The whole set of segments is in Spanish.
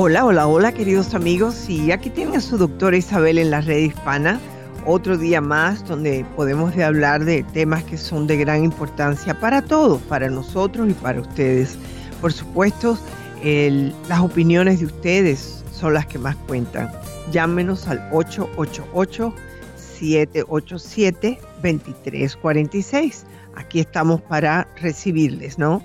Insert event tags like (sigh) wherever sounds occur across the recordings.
Hola, hola, hola queridos amigos y aquí tienen a su doctora Isabel en la red hispana, otro día más donde podemos de hablar de temas que son de gran importancia para todos, para nosotros y para ustedes. Por supuesto, las opiniones de ustedes son las que más cuentan. Llámenos al 888-787-2346. Aquí estamos para recibirles, ¿no?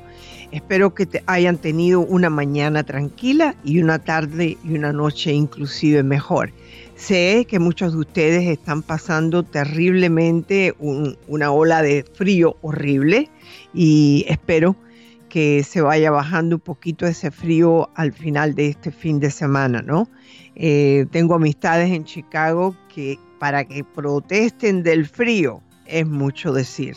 Espero que te hayan tenido una mañana tranquila y una tarde y una noche inclusive mejor. Sé que muchos de ustedes están pasando terriblemente una ola de frío horrible y espero que se vaya bajando un poquito ese frío al final de este fin de semana, ¿no? Eh, tengo amistades en Chicago que para que protesten del frío es mucho decir.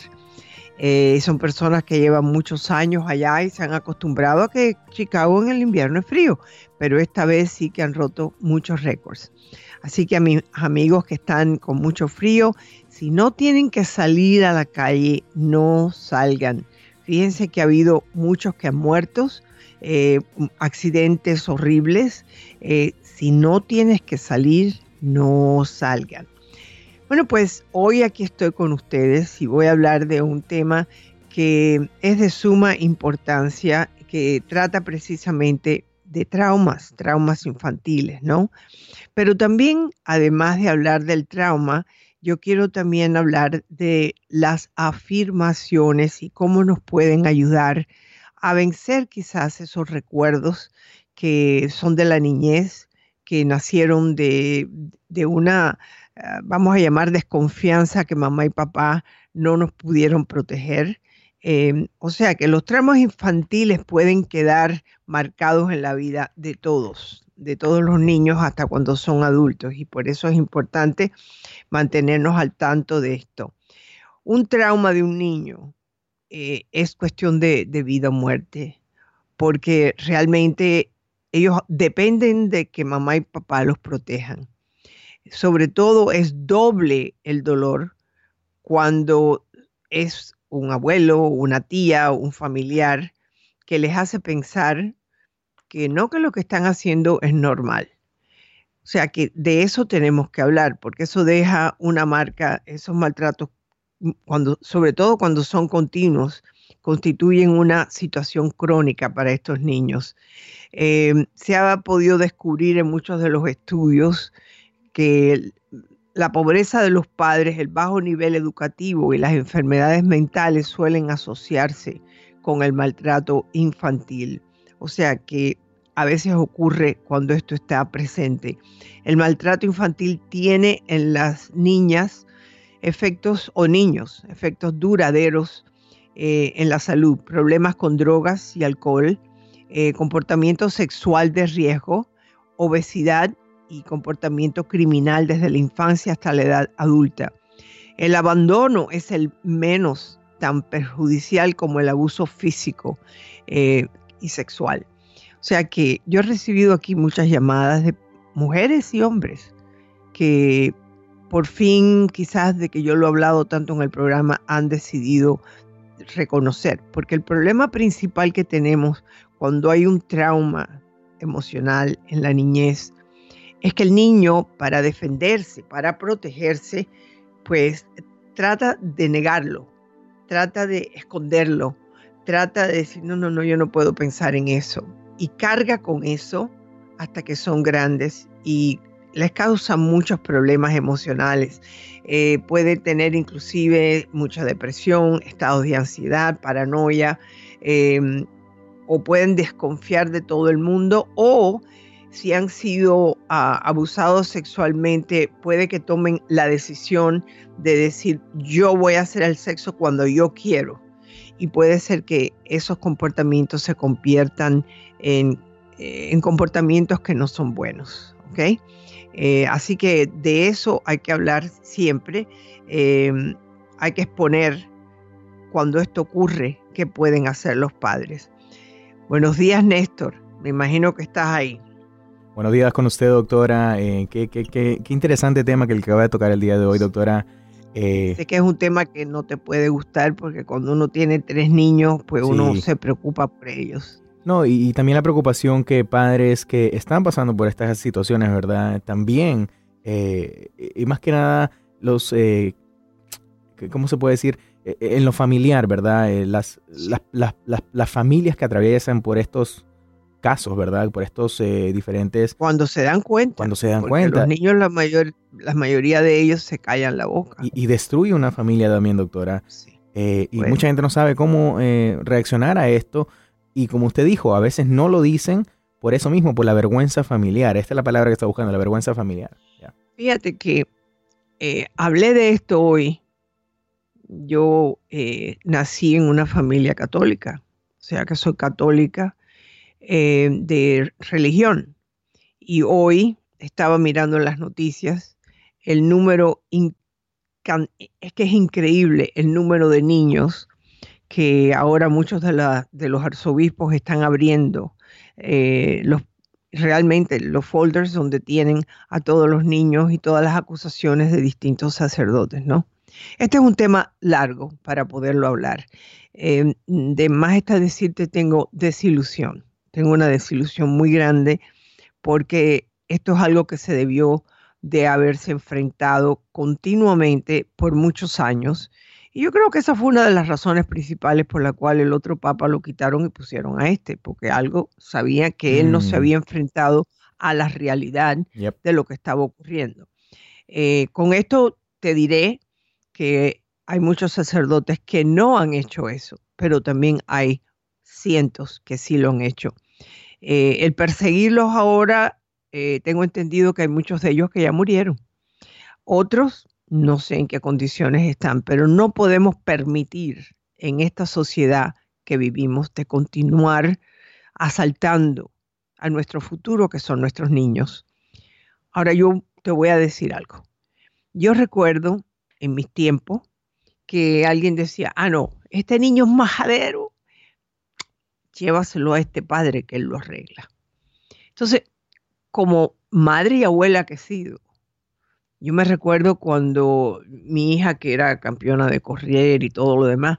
Eh, son personas que llevan muchos años allá y se han acostumbrado a que Chicago en el invierno es frío, pero esta vez sí que han roto muchos récords. Así que a mis amigos que están con mucho frío, si no tienen que salir a la calle, no salgan. Fíjense que ha habido muchos que han muerto, eh, accidentes horribles. Eh, si no tienes que salir, no salgan. Bueno, pues hoy aquí estoy con ustedes y voy a hablar de un tema que es de suma importancia, que trata precisamente de traumas, traumas infantiles, ¿no? Pero también, además de hablar del trauma, yo quiero también hablar de las afirmaciones y cómo nos pueden ayudar a vencer quizás esos recuerdos que son de la niñez, que nacieron de, de una vamos a llamar desconfianza que mamá y papá no nos pudieron proteger. Em, o sea que los traumas infantiles pueden quedar marcados en la vida de todos, de todos los niños hasta cuando son adultos y por eso es importante mantenernos al tanto de esto. Un trauma de un niño eh, es cuestión de vida o muerte, porque realmente ellos dependen de que mamá y papá los protejan sobre todo es doble el dolor cuando es un abuelo, una tía, un familiar que les hace pensar que no que lo que están haciendo es normal. O sea que de eso tenemos que hablar, porque eso deja una marca, esos maltratos, mm, cuando, sobre todo cuando son continuos, constituyen una situación crónica para estos niños. Eh, se ha podido descubrir en muchos de los estudios que la pobreza de los padres, el bajo nivel educativo y las enfermedades mentales suelen asociarse con el maltrato infantil. O sea que a veces ocurre cuando esto está presente. El maltrato infantil tiene en las niñas efectos o niños, efectos duraderos eh, en la salud, problemas con drogas y alcohol, eh, comportamiento sexual de riesgo, obesidad y comportamiento criminal desde la infancia hasta la edad adulta. El abandono es el menos tan perjudicial como el abuso físico eh, y sexual. O sea que yo he recibido aquí muchas llamadas de mujeres y hombres que por fin, quizás de que yo lo he hablado tanto en el programa, han decidido reconocer, porque el problema principal que tenemos cuando hay un trauma emocional en la niñez es que el niño para defenderse, para protegerse, pues trata de negarlo, trata de esconderlo, trata de decir, no, no, no, yo no puedo pensar en eso. Y carga con eso hasta que son grandes y les causa muchos problemas emocionales. Eh, puede tener inclusive mucha depresión, estados de ansiedad, paranoia, em, o pueden desconfiar de todo el mundo o si han sido ah, abusados sexualmente, puede que tomen la decisión de decir yo voy a hacer el sexo cuando yo quiero. Y puede ser que esos comportamientos se conviertan en, eh, en comportamientos que no son buenos. ¿ok? Eh, así que de eso hay que hablar siempre. Eh, hay que exponer cuando esto ocurre qué pueden hacer los padres. Buenos días, Néstor. Me imagino que estás ahí. Buenos días con usted, doctora. Eh, qué, qué, qué, qué, interesante tema que le acaba de tocar el día de hoy, doctora. Eh, sé que es un tema que no te puede gustar porque cuando uno tiene tres niños, pues uno se preocupa por ellos. No, y, también la preocupación que padres que están pasando por estas situaciones, ¿verdad? También, eh, y más que nada, los, eh, ¿cómo se puede decir? En lo familiar, ¿verdad? las, las, las, las, familias que atraviesan por estos casos, ¿verdad? Por estos diferentes... Cuando se dan cuenta. Cuando se dan cuenta. Los niños, la, mayor, la mayoría de ellos se callan la boca. Y, destruye una familia también, doctora. Sí. y mucha gente no sabe cómo reaccionar a esto y como usted dijo, a veces no lo dicen por eso mismo, por la vergüenza familiar. Esta es la palabra que está buscando, la vergüenza familiar. Fíjate que eh, hablé de esto hoy. Yo eh, nací en una familia católica, o sea que soy católica eh, de religión. Y hoy estaba mirando las noticias el número, es que es increíble el número de niños que ahora muchos de, los arzobispos están abriendo eh, realmente los folders donde tienen a todos los niños y todas las acusaciones de distintos sacerdotes, ¿no? Este es un tema largo para poderlo hablar. Eh, de más está decirte, tengo desilusión. Tengo una desilusión muy grande porque esto es algo que se debió de haberse enfrentado continuamente por muchos años y yo creo que esa fue una de las razones principales por la cual el otro papa lo quitaron y pusieron a este, porque algo sabía que él no se mm. había enfrentado a la realidad de lo que estaba ocurriendo. Eh, con esto te diré que hay muchos sacerdotes que no han hecho eso, pero también hay cientos que sí lo han hecho. Eh, el perseguirlos ahora, eh, tengo entendido que hay muchos de ellos que ya murieron. Otros no sé en qué condiciones están, pero no podemos permitir en esta sociedad que vivimos de continuar asaltando a nuestro futuro, que son nuestros niños. Ahora yo te voy a decir algo. Yo recuerdo en mis tiempos que alguien decía, ah, no, este niño es majadero, llévaselo a este padre que él lo arregla. Entonces, como madre y abuela que he sido, yo me recuerdo cuando mi hija, que era campeona de correr y todo lo demás,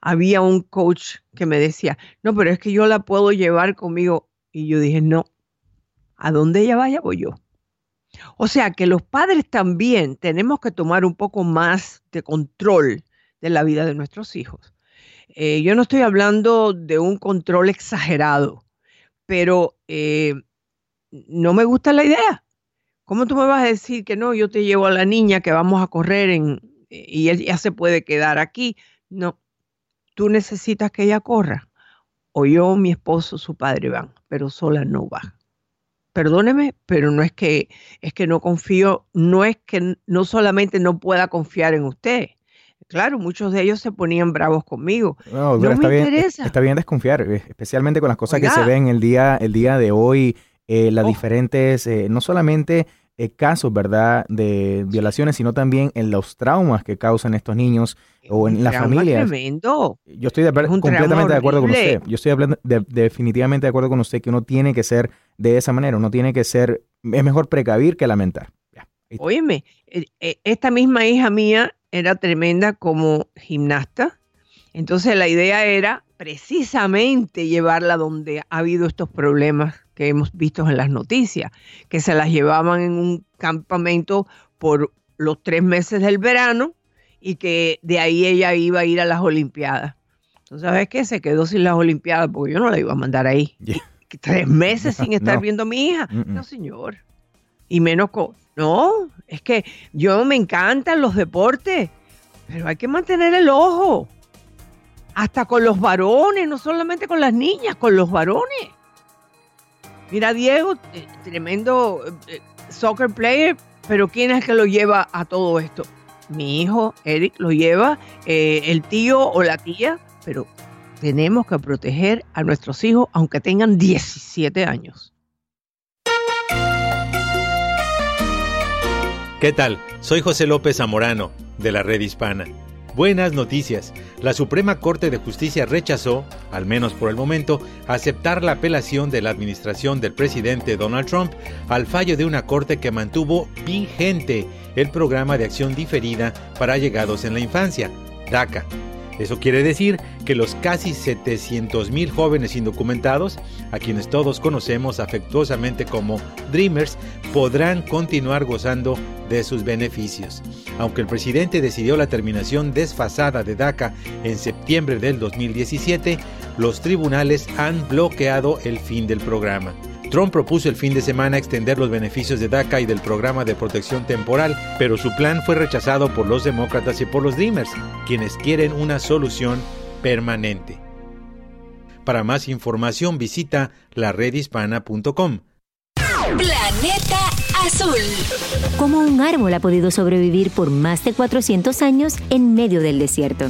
había un coach que me decía, no, pero es que yo la puedo llevar conmigo. Y yo dije, no, a donde ella vaya voy yo. O sea que los padres también tenemos que tomar un poco más de control de la vida de nuestros hijos. Eh, yo no estoy hablando de un control exagerado, pero eh, no me gusta la idea. ¿Cómo tú me vas a decir que no? Yo te llevo a la niña que vamos a correr en, y ella se puede quedar aquí. No, tú necesitas que ella corra. O yo, mi esposo, su padre van, pero sola no va. Perdóneme, pero no es que es que no confío, no es que no solamente no pueda confiar en usted. Claro, muchos de ellos se ponían bravos conmigo. No, me está interesa. Bien, está bien desconfiar, eh, especialmente con las cosas que se ven el día, el día de hoy, eh, las oh. diferentes, eh, no solamente eh, casos, ¿verdad?, de violaciones, sino también en los traumas que causan estos niños o en las familias. Tremendo. Yo estoy completamente de acuerdo con usted. Yo estoy hablando definitivamente de acuerdo con usted que uno tiene que ser de esa manera, uno tiene que ser, es mejor precavir que lamentar. Óyeme, esta misma hija mía era tremenda como gimnasta, entonces la idea era precisamente llevarla donde ha habido estos problemas que hemos visto en las noticias, que se las llevaban en un campamento por los tres meses del verano y que de ahí ella iba a ir a las Olimpiadas. ¿Tú sabes qué? Se quedó sin las Olimpiadas porque yo no la iba a mandar ahí. Tres meses (laughs) sin estar viendo a mi hija. No, señor. Y menos con... No, es que yo me encantan los deportes, pero hay que mantener el ojo. Hasta con los varones, no solamente con las niñas, con los varones. Mira, Diego, eh, tremendo eh, soccer player, pero ¿quién es que lo lleva a todo esto? Mi hijo, Eric, lo lleva, eh, el tío o la tía, pero tenemos que proteger a nuestros hijos aunque tengan 17 años. ¿Qué tal? Soy José López Zamorano, de la Red Hispana. Buenas noticias. La Suprema Corte de Justicia rechazó, al menos por el momento, aceptar la apelación de la administración del presidente Donald Trump al fallo de una corte que mantuvo vigente el programa de acción diferida para llegados en la infancia, DACA eso quiere decir que los casi 700.000 jóvenes indocumentados, a quienes todos conocemos afectuosamente como Dreamers, podrán continuar gozando de sus beneficios. Aunque el presidente decidió la terminación desfasada de DACA en septiembre del 2017, los tribunales han bloqueado el fin del programa. Trump propuso el fin de semana extender los beneficios de DACA y del programa de protección temporal, pero su plan fue rechazado por los demócratas y por los Dreamers, quienes quieren una solución permanente. Para más información visita laredhispana.com. Planeta Azul. ¿Cómo un árbol ha podido sobrevivir por más de 400 años en medio del desierto?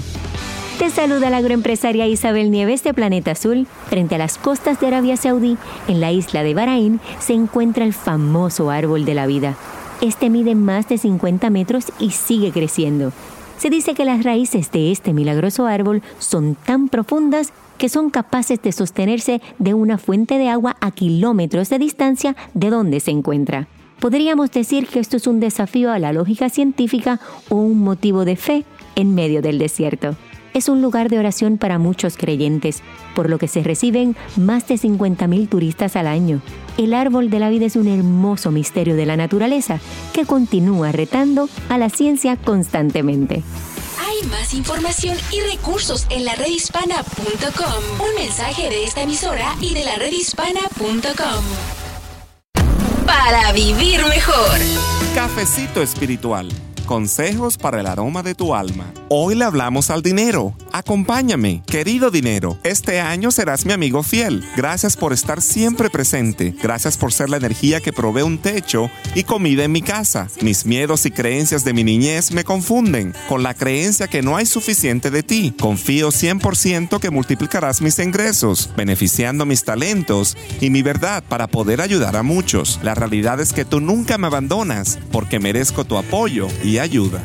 Te saluda la agroempresaria Isabel Nieves de Planeta Azul. Frente a las costas de Arabia Saudí, en la isla de Bahrain, se encuentra el famoso árbol de la vida. Este mide más de 50 metros y sigue creciendo. Se dice que las raíces de este milagroso árbol son tan profundas que son capaces de sostenerse de una fuente de agua a kilómetros de distancia de donde se encuentra. Podríamos decir que esto es un desafío a la lógica científica o un motivo de fe en medio del desierto es un lugar de oración para muchos creyentes, por lo que se reciben más de 50.000 turistas al año. El árbol de la vida es un hermoso misterio de la naturaleza que continúa retando a la ciencia constantemente. Hay más información y recursos en la redhispana.com. Un mensaje de esta emisora y de la redhispana.com. Para vivir mejor. Cafecito espiritual Consejos para el aroma de tu alma. Hoy le hablamos al dinero. Acompáñame, querido dinero. Este año serás mi amigo fiel. Gracias por estar siempre presente. Gracias por ser la energía que provee un techo y comida en mi casa. Mis miedos y creencias de mi niñez me confunden con la creencia que no hay suficiente de ti. Confío 100% que multiplicarás mis ingresos, beneficiando mis talentos y mi verdad para poder ayudar a muchos. La realidad es que tú nunca me abandonas porque merezco tu apoyo y ayuda.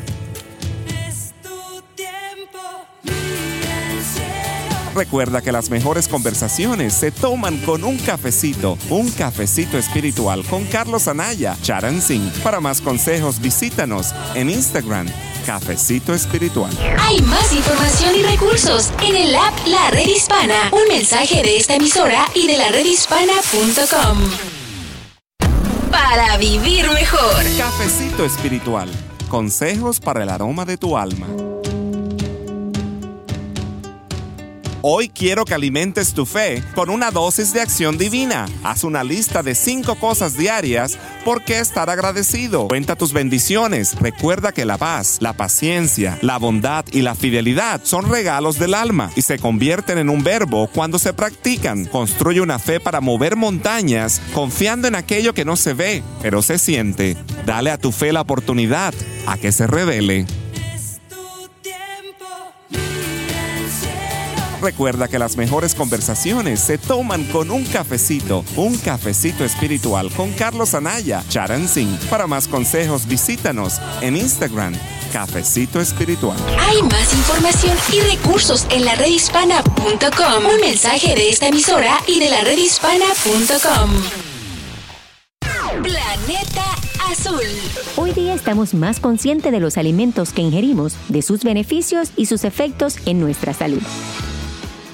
Recuerda que las mejores conversaciones se toman con un cafecito, un cafecito espiritual con Carlos Anaya, Charan Singh. Para más consejos, visítanos en Instagram, Cafecito Espiritual. Hay más información y recursos en el app La Red Hispana. Un mensaje de esta emisora y de la redhispana.com. Para vivir mejor. Cafecito Espiritual Consejos para el aroma de tu alma. Hoy quiero que alimentes tu fe con una dosis de acción divina. Haz una lista de cinco cosas diarias por qué estar agradecido. Cuenta tus bendiciones. Recuerda que la paz, la paciencia, la bondad y la fidelidad son regalos del alma y se convierten en un verbo cuando se practican. Construye una fe para mover montañas confiando en aquello que no se ve, pero se siente. Dale a tu fe la oportunidad a que se revele. Recuerda que las mejores conversaciones se toman con un cafecito, un cafecito espiritual con Carlos Anaya, Charan Singh. Para más consejos, visítanos en Instagram, Cafecito Espiritual. Hay más información y recursos en la redhispana.com. Un mensaje de esta emisora y de la redhispana.com. Planeta Azul. Hoy día estamos más conscientes de los alimentos que ingerimos, de sus beneficios y sus efectos en nuestra salud.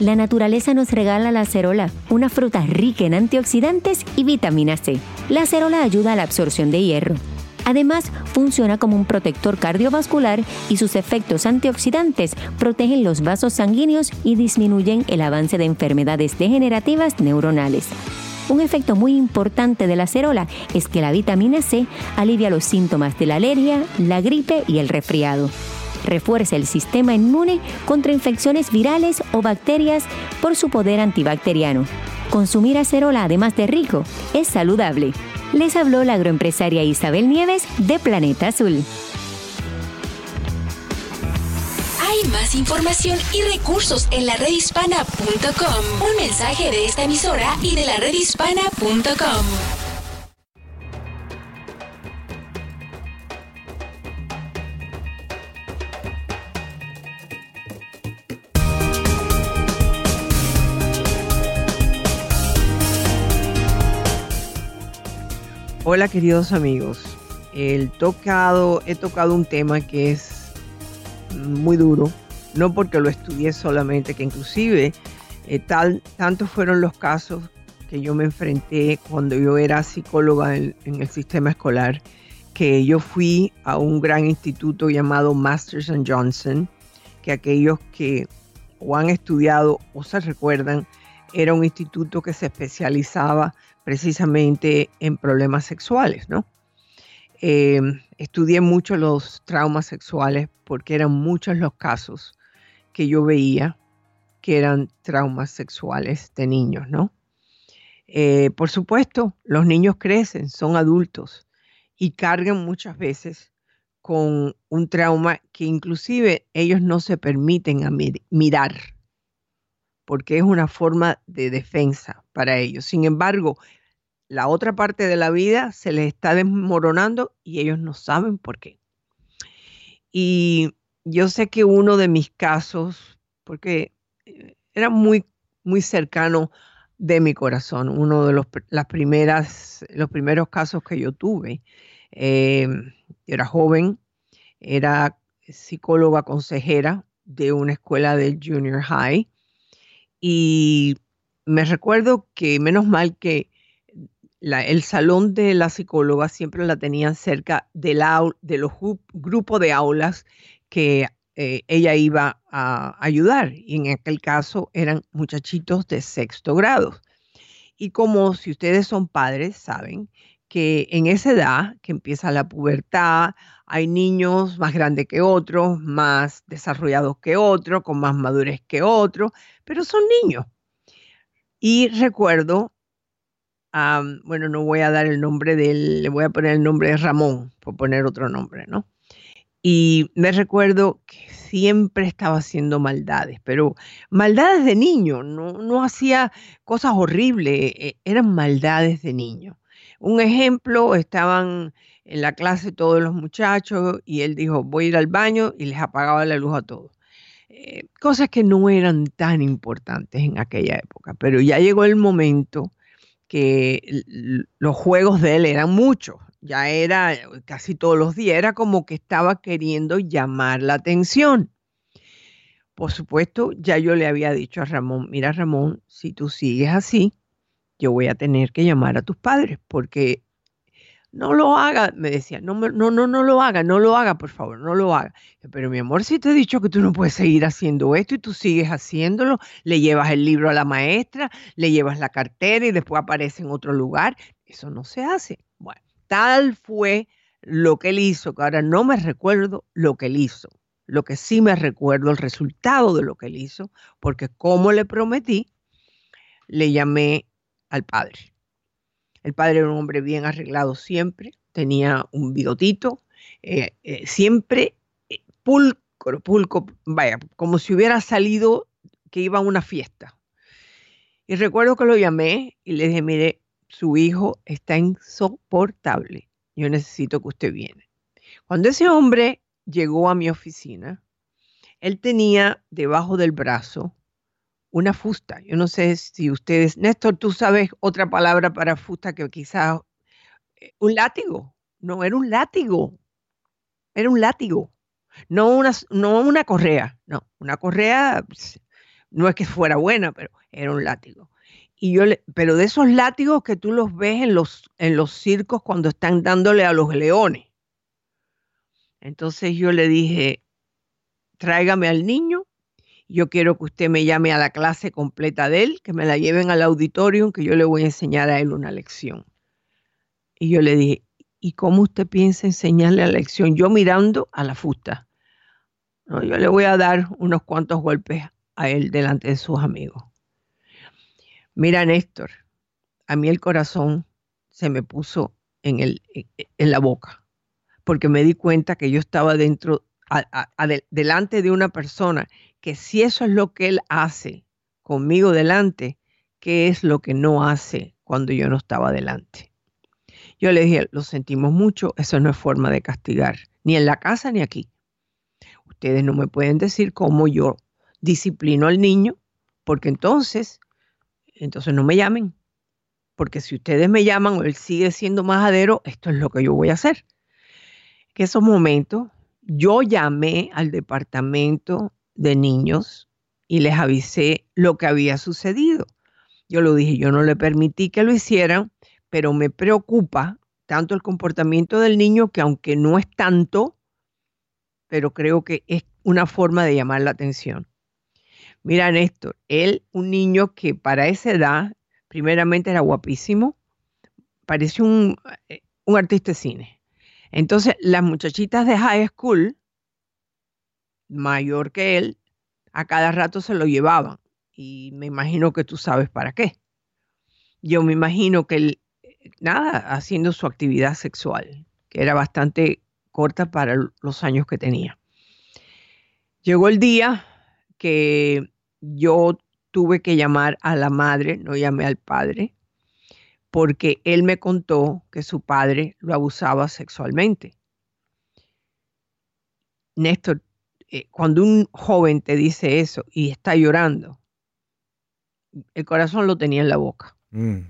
La naturaleza nos regala la acerola, una fruta rica en antioxidantes y vitamina C. La acerola ayuda a la absorción de hierro. Además, funciona como un protector cardiovascular y sus efectos antioxidantes protegen los vasos sanguíneos y disminuyen el avance de enfermedades degenerativas neuronales. Un efecto muy importante de la acerola es que la vitamina C alivia los síntomas de la alergia, la gripe y el resfriado refuerza el sistema inmune contra infecciones virales o bacterias por su poder antibacteriano. Consumir acerola, además de rico, es saludable. Les habló la agroempresaria Isabel Nieves de Planeta Azul. Hay más información y recursos en la redhispana.com. Un mensaje de esta emisora y de la redhispana.com. Hola queridos amigos. El tocado, he tocado un tema que es muy duro, no porque lo estudié solamente, que inclusive eh, tal, tantos fueron los casos que yo me enfrenté cuando yo era psicóloga en, el sistema escolar, que yo fui a un gran instituto llamado Masters and Johnson, que aquellos que o han estudiado o se recuerdan, era un instituto que se especializaba precisamente en problemas sexuales, ¿no? Eh, estudié mucho los traumas sexuales porque eran muchos los casos que yo veía que eran traumas sexuales de niños, ¿no? Eh, por supuesto, los niños crecen, son adultos y cargan muchas veces con un trauma que inclusive ellos no se permiten mirar, porque es una forma de defensa para ellos. Sin embargo, la otra parte de la vida se les está desmoronando y ellos no saben por qué. Y yo sé que uno de mis casos, porque eh, era muy, muy cercano de mi corazón, uno de los, las primeras, los primeros casos que yo tuve. Eh, era joven, era psicóloga consejera de una escuela del junior high y me recuerdo que menos mal que el salón de la psicóloga siempre la tenían cerca de, de los grupos de aulas que eh, ella iba a ayudar. Y en aquel caso eran muchachitos de sexto grado. Y como si ustedes son padres, saben que en esa edad que empieza la pubertad, hay niños más grandes que otros, más desarrollados que otros, con más madurez que otros, pero son niños. Y recuerdo, bueno, no voy a dar el nombre de él, le voy a poner el nombre de Ramón, por poner otro nombre, ¿no? Y me recuerdo que siempre estaba haciendo maldades, pero maldades de niño, no, no hacía cosas horribles, e, eran maldades de niño. Un ejemplo, estaban en la clase todos los muchachos y él dijo, voy a ir al baño y les apagaba la luz a todos. Eh, cosas que no eran tan importantes en aquella época, pero ya llegó el momento que los juegos de él eran muchos, ya era casi todos los días, era como que estaba queriendo llamar la atención. Por supuesto, ya yo le había dicho a Ramón, mira Ramón, si tú sigues así, yo voy a tener que llamar a tus padres porque no lo haga, me decía, no, no, no, no lo haga, no lo haga, por favor, no lo haga. Pero mi amor, si te he dicho que tú no puedes seguir haciendo esto y tú sigues haciéndolo, le llevas el libro a la maestra, le llevas la cartera y después aparece en otro lugar, eso no se hace. Bueno, tal fue lo que él hizo, que ahora no me recuerdo lo que él hizo. Lo que sí me recuerdo, el resultado de lo que él hizo, porque como le prometí, le llamé al padre el padre era un hombre bien arreglado siempre, tenía un bigotito, eh, eh, siempre eh, pulcro, pulco, vaya, como si hubiera salido que iba a una fiesta. Y recuerdo que lo llamé y le dije, mire, su hijo está insoportable. Yo necesito que usted viene. Cuando ese hombre llegó a mi oficina, él tenía debajo del brazo una fusta. Yo no sé si ustedes, Néstor, tú sabes otra palabra para fusta que quizás eh, un látigo. No, era un látigo. Era un látigo. No una, no una correa. No, una correa no es que fuera buena, pero era un látigo. Y yo le, pero de esos látigos que tú los ves en los, en los circos cuando están dándole a los leones. Entonces yo le dije, tráigame al niño yo quiero que usted me llame a la clase completa de él, que me la lleven al auditorio, que yo le voy a enseñar a él una lección. Y yo le dije, ¿y cómo usted piensa enseñarle la lección? Yo mirando a la fusta. No, yo le voy a dar unos cuantos golpes a él delante de sus amigos. Mira, Néstor, a mí el corazón se me puso en, el, en la boca, porque me di cuenta que yo estaba dentro, delante de una persona que si eso es lo que Él hace conmigo delante, ¿qué es lo que no hace cuando yo no estaba delante? Yo le dije, lo sentimos mucho, eso no es forma de castigar, ni en la casa ni aquí. Ustedes no me pueden decir cómo yo disciplino al niño, porque entonces, entonces no me llamen. porque si ustedes me llaman o él sigue siendo majadero, esto es lo que yo voy a hacer. En esos momentos, yo llamé al departamento de niños y les avisé lo que había sucedido. Yo lo dije, yo no le permití que lo hicieran, pero me preocupa tanto el comportamiento del niño que aunque no es tanto, pero creo que es una forma de llamar la atención. Mira, Néstor, él, un niño que para esa edad, primeramente era guapísimo, parecía un, eh, un artista de cine. Entonces, las muchachitas de high school, mayor que él, a cada rato se lo llevaban. Y me imagino que tú sabes para qué. Yo me imagino que él, nada, haciendo su actividad sexual, que era bastante corta para los años que tenía. Llegó el día que yo tuve que llamar a la madre, no llamé al padre, porque él me contó que su padre lo abusaba sexualmente. Néstor, eh, cuando un joven te dice eso y está llorando, el corazón lo tenía en la boca. Mm,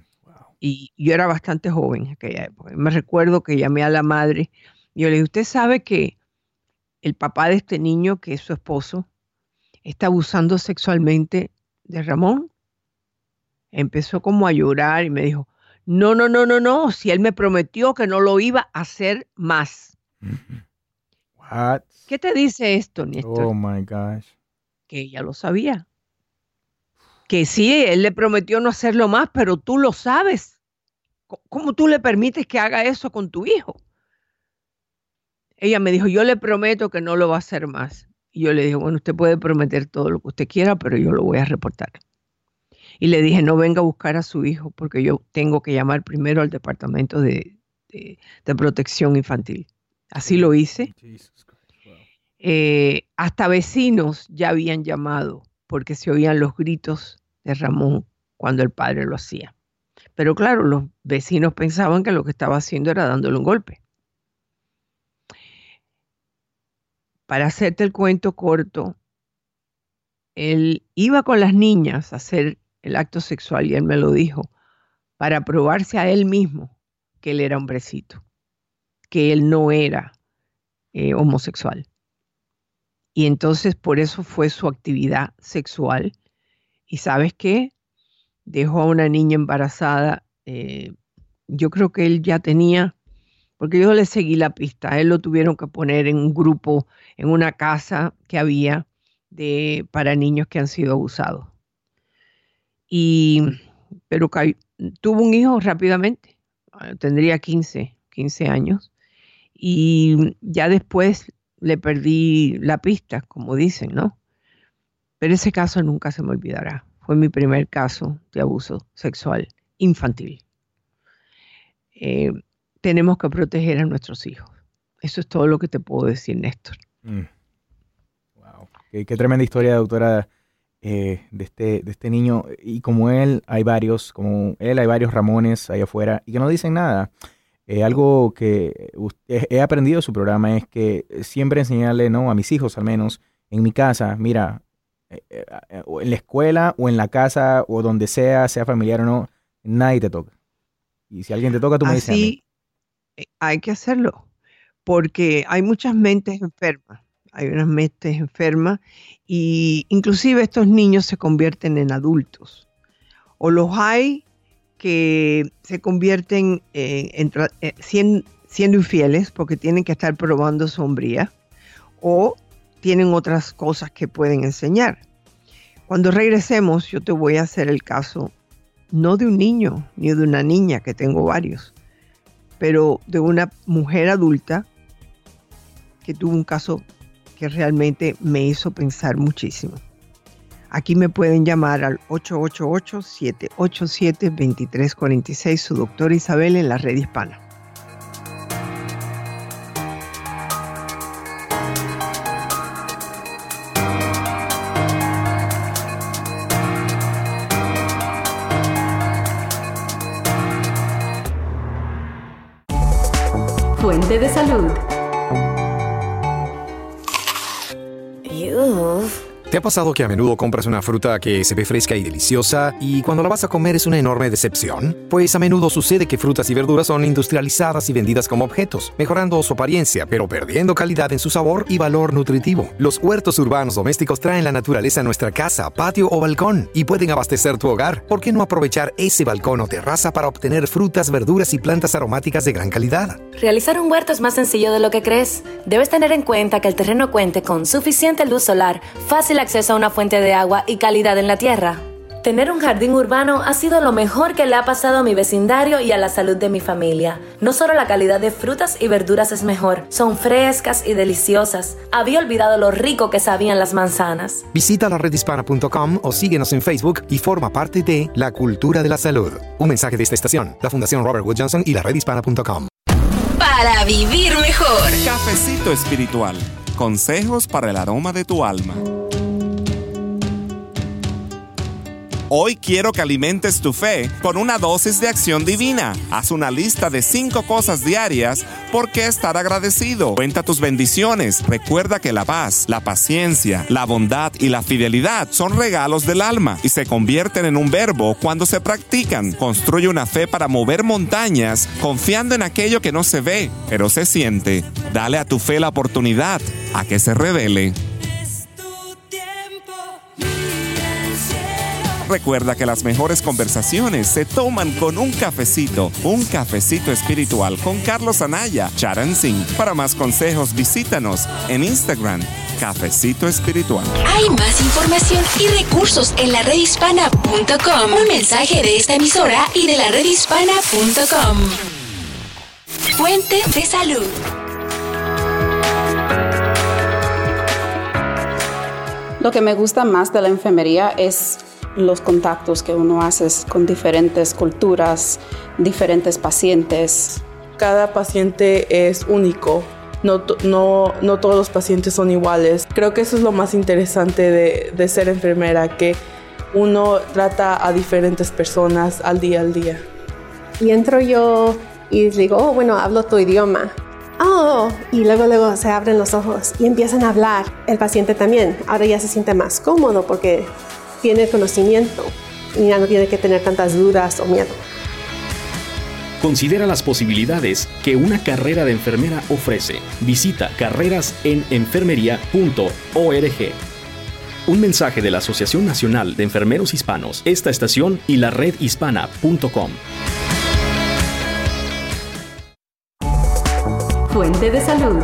y yo era bastante joven en aquella época. Me recuerdo que llamé a la madre y yo le dije, ¿usted sabe que el papá de este niño, que es su esposo, está abusando sexualmente de Ramón. Empezó como a llorar y me dijo, no, no, no, no, no, si él me prometió que no lo iba a hacer más. ¿Qué te dice esto, Néstor? Oh my gosh. Que ella lo sabía. Que sí, él le prometió no hacerlo más, pero tú lo sabes. ¿Cómo tú le permites que haga eso con tu hijo? Ella me dijo, yo le prometo que no lo va a hacer más. Y yo le dije, bueno, usted puede prometer todo lo que usted quiera, pero yo lo voy a reportar. Y le dije, no venga a buscar a su hijo porque yo tengo que llamar primero al departamento de, protección infantil. Así lo hice. Eh, hasta vecinos ya habían llamado porque se oían los gritos de Ramón cuando el padre lo hacía. Pero claro, los vecinos pensaban que lo que estaba haciendo era dándole un golpe. para hacerte el cuento corto, él iba con las niñas a hacer el acto sexual y él me lo dijo, para probarse a él mismo que él era hombrecito, que él no era eh, homosexual. Y entonces por eso fue su actividad sexual. Y sabes qué? Dejó a una niña embarazada. Eh, yo creo que él ya tenía porque yo le seguí la pista. él lo tuvieron que poner en un grupo, en una casa que había de, para niños que han sido abusados. Y, pero tuvo un hijo rápidamente, ah, tendría 15, 15 años, y ya después le perdí la pista, como dicen, ¿no? Pero ese caso nunca se me olvidará. Fue mi primer caso de abuso sexual infantil. Eh, tenemos que proteger a nuestros hijos. Eso es todo lo que te puedo decir, Néstor. Mm. Wow. Qué, tremenda historia, doctora, eh, de, este, de este niño. Y como él, hay varios, como él, hay varios Ramones ahí afuera y que no dicen nada. Eh, algo que he aprendido de su programa es que siempre enseñarle, ¿no? A mis hijos al menos, en mi casa, mira, eh, en la escuela o en la casa o donde sea, sea familiar o no, nadie te toca. Y si alguien te toca, tú me dices. Eh, hay que hacerlo, porque hay muchas mentes enfermas, hay unas mentes enfermas y inclusive estos niños se convierten en adultos. O los hay que se convierten en, eh, siendo, infieles porque tienen que estar probando sombría o tienen otras cosas que pueden enseñar. Cuando regresemos yo te voy a hacer el caso no de un niño ni de una niña, que tengo varios, pero de una mujer adulta que tuvo un caso que realmente me hizo pensar muchísimo. Aquí me pueden llamar al 888-787-2346, su doctora Isabel en la red hispana. de salud. ¿Te ha pasado que a menudo compras una fruta que se ve fresca y deliciosa y cuando la vas a comer es una enorme decepción? Pues a menudo sucede que frutas y verduras son industrializadas y vendidas como objetos, mejorando su apariencia pero perdiendo calidad en su sabor y valor nutritivo. Los huertos urbanos domésticos traen la naturaleza a nuestra casa, patio o balcón y pueden abastecer tu hogar. ¿Por qué no aprovechar ese balcón o terraza para obtener frutas, verduras y plantas aromáticas de gran calidad? Realizar un huerto es más sencillo de lo que crees. Debes tener en cuenta que el terreno cuente con suficiente luz solar, fácil acceso a una fuente de agua y calidad en la tierra. Tener un jardín urbano ha sido lo mejor que le ha pasado a mi vecindario y a la salud de mi familia. No solo la calidad de frutas y verduras es mejor, son frescas y deliciosas. Había olvidado lo rico que sabían las manzanas. Visita la redhispana.com o síguenos en Facebook y forma parte de La Cultura de la Salud. Un mensaje de esta estación, la Fundación Robert Wood Johnson y la redhispana.com. Para vivir mejor. Cafecito espiritual. Consejos para el aroma de tu alma. Hoy quiero que alimentes tu fe con una dosis de acción divina. Haz una lista de cinco cosas diarias por qué estar agradecido. Cuenta tus bendiciones. Recuerda que la paz, la paciencia, la bondad y la fidelidad son regalos del alma y se convierten en un verbo cuando se practican. Construye una fe para mover montañas confiando en aquello que no se ve, pero se siente. Dale a tu fe la oportunidad a que se revele. Recuerda que las mejores conversaciones se toman con un cafecito, un cafecito espiritual con Carlos Anaya, Charan Singh. Para más consejos, visítanos en Instagram, Cafecito Espiritual. Hay más información y recursos en la redhispana.com. Un mensaje de esta emisora y de la redhispana.com. Fuente de salud. Lo que me gusta más de la enfermería es los contactos que uno hace con diferentes culturas, diferentes pacientes. Cada paciente es único. No, no, no todos los pacientes son iguales. Creo que eso es lo más interesante de, de ser enfermera, que uno trata a diferentes personas al día al día. Y entro yo y digo, oh, bueno, hablo tu idioma. Oh, y luego, luego se abren los ojos y empiezan a hablar. El paciente también. Ahora ya se siente más cómodo porque tiene conocimiento y ya no tiene que tener tantas dudas o miedo. Considera las posibilidades que una carrera de enfermera ofrece. Visita carrerasenenfermería.org. Un mensaje de la Asociación Nacional de Enfermeros Hispanos, esta estación y la redhispana.com. Fuente de salud.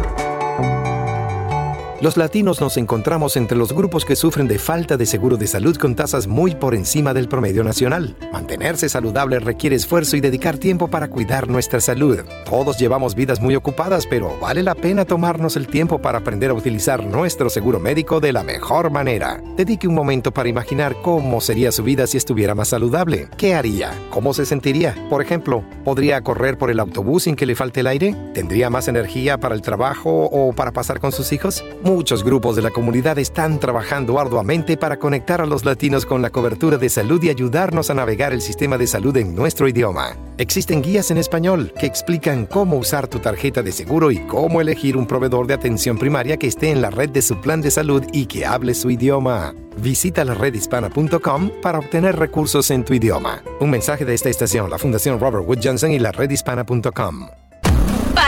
Los latinos nos encontramos entre los grupos que sufren de falta de seguro de salud con tasas muy por encima del promedio nacional. Mantenerse saludable requiere esfuerzo y dedicar tiempo para cuidar nuestra salud. Todos llevamos vidas muy ocupadas, pero vale la pena tomarnos el tiempo para aprender a utilizar nuestro seguro médico de la mejor manera. Dedique un momento para imaginar cómo sería su vida si estuviera más saludable. ¿Qué haría? ¿Cómo se sentiría? Por ejemplo, ¿podría correr por el autobús sin que le falte el aire? ¿Tendría más energía para el trabajo o para pasar con sus hijos? Muchos grupos de la comunidad están trabajando arduamente para conectar a los latinos con la cobertura de salud y ayudarnos a navegar el sistema de salud en nuestro idioma. Existen guías en español que explican cómo usar tu tarjeta de seguro y cómo elegir un proveedor de atención primaria que esté en la red de su plan de salud y que hable su idioma. Visita la redhispana.com para obtener recursos en tu idioma. Un mensaje de esta estación, la Fundación Robert Wood Johnson y la redhispana.com.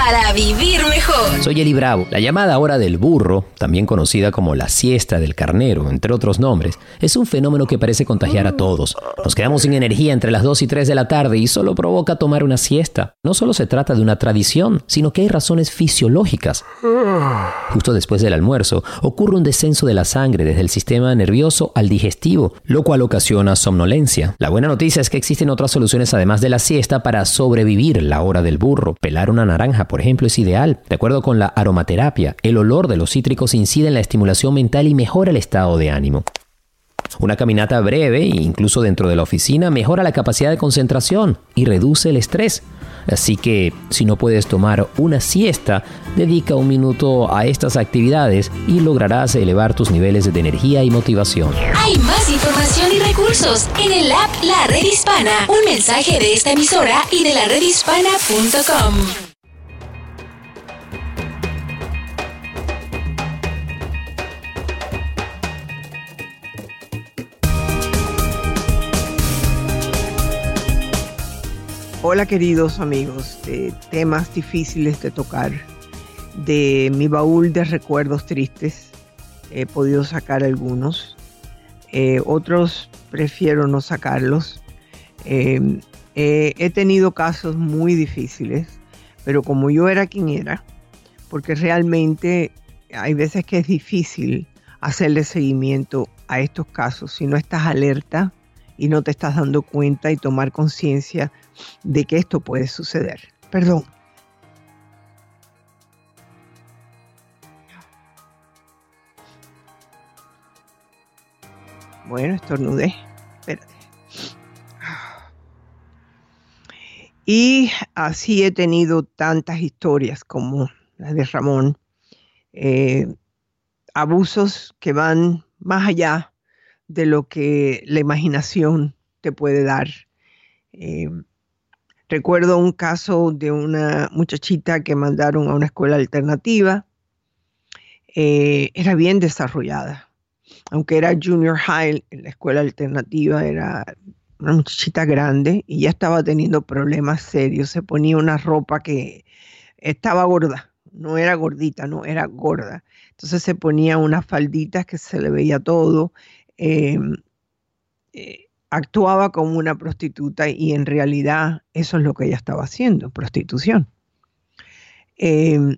Para vivir mejor. Soy Eli Bravo. La llamada hora del burro, también conocida como la siesta del carnero, entre otros nombres, es un fenómeno que parece contagiar a todos. Nos quedamos sin energía entre las 2 y 3 de la tarde y solo provoca tomar una siesta. No solo se trata de una tradición, sino que hay razones fisiológicas. Justo después del almuerzo ocurre un descenso de la sangre desde el sistema nervioso al digestivo, lo cual ocasiona somnolencia. La buena noticia es que existen otras soluciones además de la siesta para sobrevivir la hora del burro. Pelar una naranja, por ejemplo, es ideal. De acuerdo con la aromaterapia, el olor de los cítricos incide en la estimulación mental y mejora el estado de ánimo. Una caminata breve, incluso dentro de la oficina, mejora la capacidad de concentración y reduce el estrés. Así que si no puedes tomar una siesta, dedica un minuto a estas actividades y lograrás elevar tus niveles de energía y motivación. Hay más información y recursos en el app La Red Hispana. Un mensaje de esta emisora y de la redhispana.com. Hola queridos amigos, temas difíciles de tocar, de mi baúl de recuerdos tristes, he podido sacar algunos, eh, otros prefiero no sacarlos. Eh, he tenido casos muy difíciles, pero como yo era quien era, porque realmente hay veces que es difícil hacerle seguimiento a estos casos si no estás alerta y no te estás dando cuenta y tomar conciencia de que esto puede suceder. Perdón. Bueno, estornudé. Espérate. Y así he tenido tantas historias como la de Ramón. Eh, abusos que van más allá de lo que la imaginación te puede dar. Eh, recuerdo un caso de una muchachita que mandaron a una escuela alternativa. Eh, era bien desarrollada, aunque era junior high, en la escuela alternativa era una muchachita grande y ya estaba teniendo problemas serios. Se ponía una ropa que estaba gorda, no era gordita, no, era gorda. Entonces se ponía unas falditas que se le veía todo. Em, eh, actuaba como una prostituta y en realidad eso es lo que ella estaba haciendo, prostitución. Em,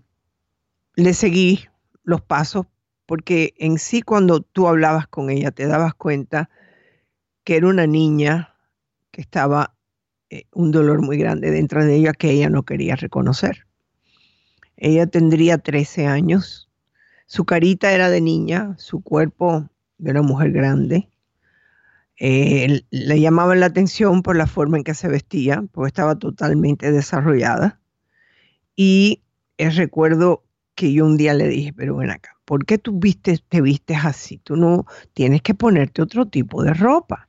le seguí los pasos porque en sí cuando tú hablabas con ella te dabas cuenta que era una niña que estaba eh, un dolor muy grande dentro de ella que ella no quería reconocer. Ella tendría 13 años, su carita era de niña, su cuerpo de una mujer grande. Eh, le llamaban la atención por la forma en que se vestía, porque estaba totalmente desarrollada. Y recuerdo que yo un día le dije, pero ven acá, ¿por qué tú te vistes así? Tú no tienes que ponerte otro tipo de ropa.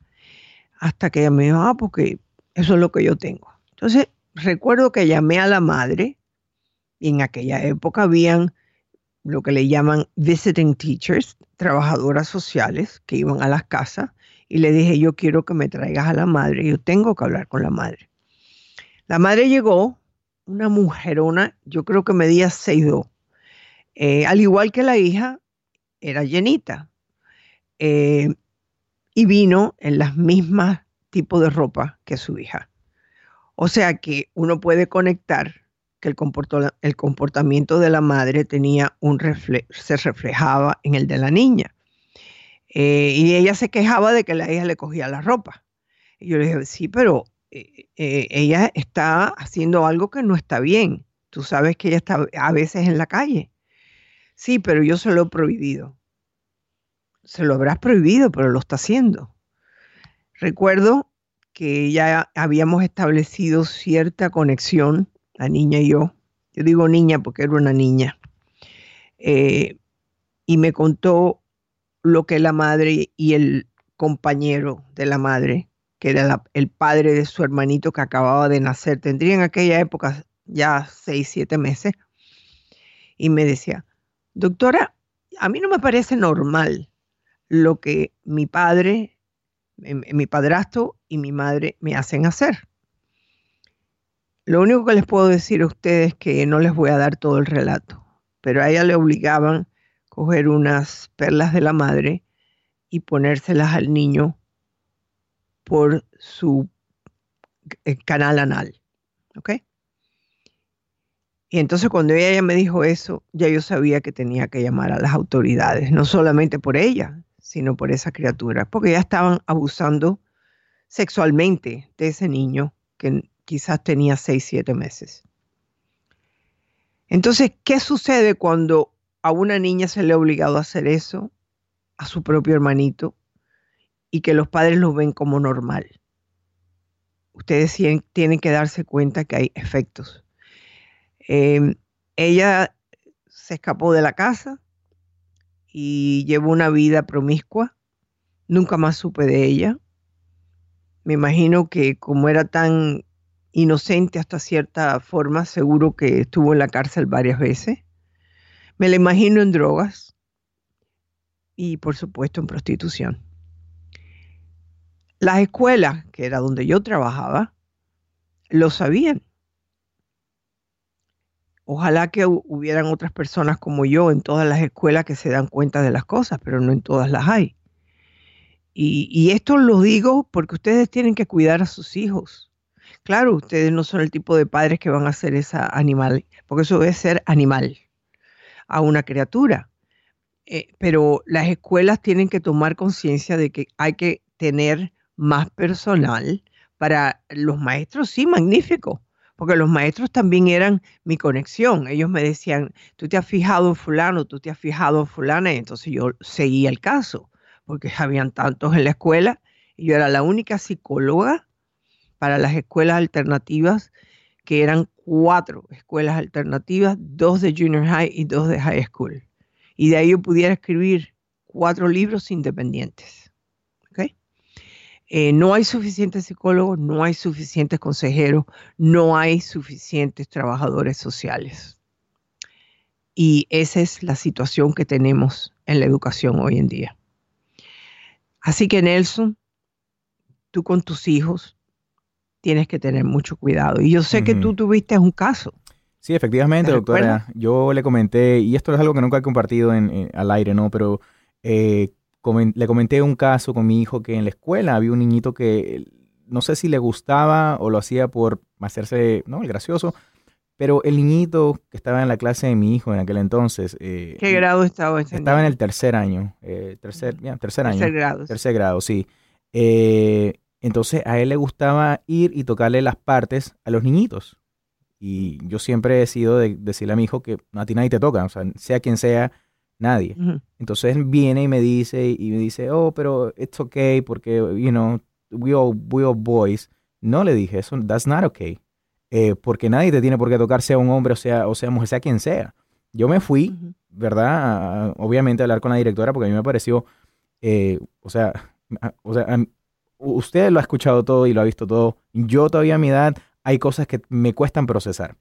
Hasta que ella me dijo, ah, porque eso es lo que yo tengo. Entonces, recuerdo que llamé a la madre y en aquella época habían lo que le llaman visiting teachers, trabajadoras sociales que iban a las casas y le dije, yo quiero que me traigas a la madre, yo tengo que hablar con la madre. La madre llegó, una mujerona, yo creo que medía 6'2", eh, al igual que la hija, era llenita. Eh, y vino en las mismas tipos de ropa que su hija. O sea que uno puede conectar que el, el comportamiento de la madre tenía un se reflejaba en el de la niña. Eh, y ella se quejaba de que la hija le cogía la ropa. Y yo le dije, sí, pero eh, eh, ella está haciendo algo que no está bien. Tú sabes que ella está a veces en la calle. Sí, pero yo se lo he prohibido se lo habrás prohibido, pero lo está haciendo. Recuerdo que ya habíamos establecido cierta conexión, la niña y yo. Yo digo niña porque era una niña. Y me contó lo que la madre y el compañero de la madre, que era el padre de su hermanito que acababa de nacer, tendría en aquella época ya seis, siete meses, y me decía, doctora, a mí no me parece normal lo que mi padre, mi padrastro y mi madre me hacen hacer. Lo único que les puedo decir a ustedes es que no les voy a dar todo el relato, pero a ella le obligaban coger unas perlas de la madre y ponérselas al niño por su eh, canal anal. ¿Ok? Y entonces cuando ella me dijo eso, ya yo sabía que tenía que llamar a las autoridades, no solamente por ella, sino por esa criatura, porque ya estaban abusando sexualmente de ese niño que quizás tenía 6, 7 meses. Entonces, ¿qué sucede cuando a una niña se le ha obligado a hacer eso a su propio hermanito y que los padres lo ven como normal? Ustedes tienen que darse cuenta que hay efectos. Em, ella se escapó de la casa, y llevó una vida promiscua. Nunca más supe de ella. Me imagino que como era tan inocente hasta cierta forma, seguro que estuvo en la cárcel varias veces. Me la imagino en drogas y por supuesto en prostitución. Las escuelas, que era donde yo trabajaba, lo sabían. Ojalá que hubieran otras personas como yo en todas las escuelas que se dan cuenta de las cosas, pero no en todas las hay. Y, esto lo digo porque ustedes tienen que cuidar a sus hijos. Claro, ustedes no son el tipo de padres que van a hacer esa animal, porque eso debe ser animal a una criatura. Eh, pero las escuelas tienen que tomar conciencia de que hay que tener más personal para los maestros, sí, magnífico, porque los maestros también eran mi conexión. Ellos me decían, tú te has fijado en fulano, tú te has fijado en fulana, y entonces yo seguía el caso, porque (laughs) habían tantos en la escuela, y yo era la única psicóloga para las escuelas alternativas, que eran cuatro escuelas alternativas, dos de junior high y dos de high school. Y de ahí yo pudiera escribir cuatro libros independientes. Eh, no hay suficientes psicólogos, no hay suficientes consejeros, no hay suficientes trabajadores sociales. Y esa es la situación que tenemos en la educación hoy en día. Así que Nelson, tú con tus hijos tienes que tener mucho cuidado. Y yo sé que tú tuviste un caso. Sí, efectivamente, doctora. Yo le comenté, y esto es algo que nunca he compartido en, al aire, ¿no? Pero eh, le comenté un caso con mi hijo que en la escuela había un niñito que no sé si le gustaba o lo hacía por hacerse, ¿no? El gracioso, pero el niñito que estaba en la clase de mi hijo en aquel entonces. Eh, ¿Qué grado estaba? Estaba en el tercer año. Eh, tercer, tercer año. Tercer grado. Tercer grado, sí. Eh, entonces a él le gustaba ir y tocarle las partes a los niñitos. Y yo siempre he decidido de decirle a mi hijo que a ti nadie te toca, o sea, sea quien sea, Nadie. Entonces viene y me dice, y me dice, oh, pero it's okay porque, you know, we all, we all boys. No le dije eso, that's not okay. Eh, porque nadie te tiene por qué tocar, sea un hombre o sea, o sea mujer, sea quien sea. Yo me fui, ¿verdad? obviamente a hablar con la directora porque a mí me pareció, eh, o sea, o sea, usted lo ha escuchado todo y lo ha visto todo. Yo todavía a mi edad hay cosas que me cuestan procesar.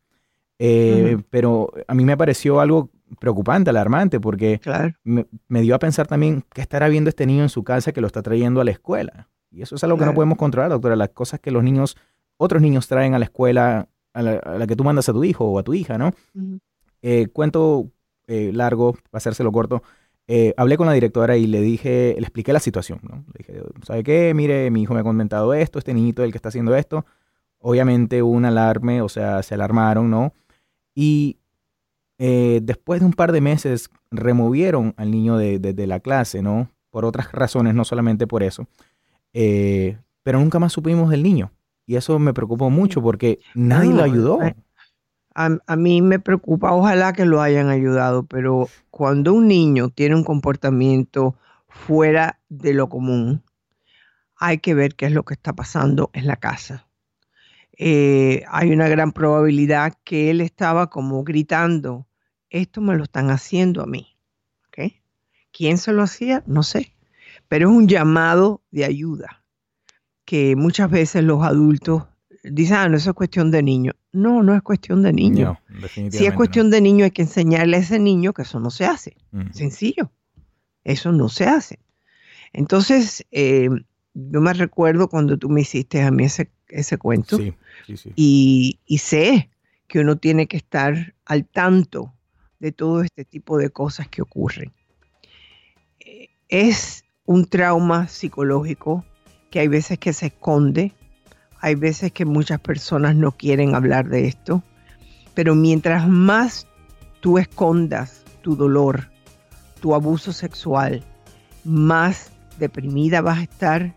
Eh, pero a mí me pareció algo preocupante, alarmante, porque me, dio a pensar también qué estará viendo este niño en su casa que lo está trayendo a la escuela. Y eso es algo que no podemos controlar, doctora. Las cosas que los niños, otros niños traen a la escuela, a la, que tú mandas a tu hijo o a tu hija, ¿no? Eh, cuento eh, largo, para hacérselo corto. Eh, hablé con la directora y le dije, le expliqué la situación, ¿no? Le dije, ¿sabe qué? Mire, mi hijo me ha comentado esto, este niñito es el que está haciendo esto. Obviamente un alarme, o sea, se alarmaron, ¿no? Y eh, después de un par de meses removieron al niño de, la clase, ¿no? Por otras razones, no solamente por eso. Eh, pero nunca más supimos del niño. Y eso me preocupó mucho porque nadie lo ayudó. Eh, a, mí me preocupa, ojalá que lo hayan ayudado, pero cuando un niño tiene un comportamiento fuera de lo común, hay que ver qué es lo que está pasando en la casa. hay una gran probabilidad que él estaba como gritando esto me lo están haciendo a mí. ¿okay? ¿Quién se lo hacía? No sé. Pero es un llamado de ayuda que muchas veces los adultos dicen, ah, no, eso es cuestión de niño. No, no es cuestión de niño. si es cuestión de niño, hay que enseñarle a ese niño que eso no se hace. Sencillo. Eso no se hace. Entonces, eh, yo me recuerdo cuando tú me hiciste a mí ese, ese cuento. Sí, sí, sí. Y, y sé que uno tiene que estar al tanto de todo este tipo de cosas que ocurren. Eh, es un trauma psicológico que hay veces que se esconde, hay veces que muchas personas no quieren hablar de esto, pero mientras más tú escondas tu dolor, tu abuso sexual, más deprimida vas a estar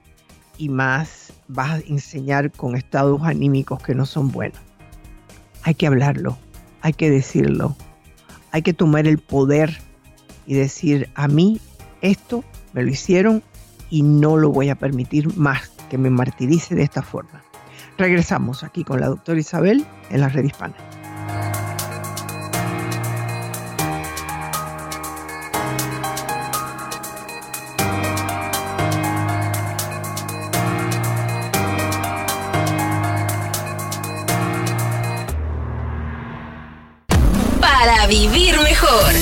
y más vas a enseñar con estados anímicos que no son buenos. Hay que hablarlo, hay que decirlo, hay que tomar el poder y decir, a mí esto me lo hicieron y no lo voy a permitir más que me martirice de esta forma. Regresamos aquí con la doctora Isabel en la red hispana. Para vivir mejor.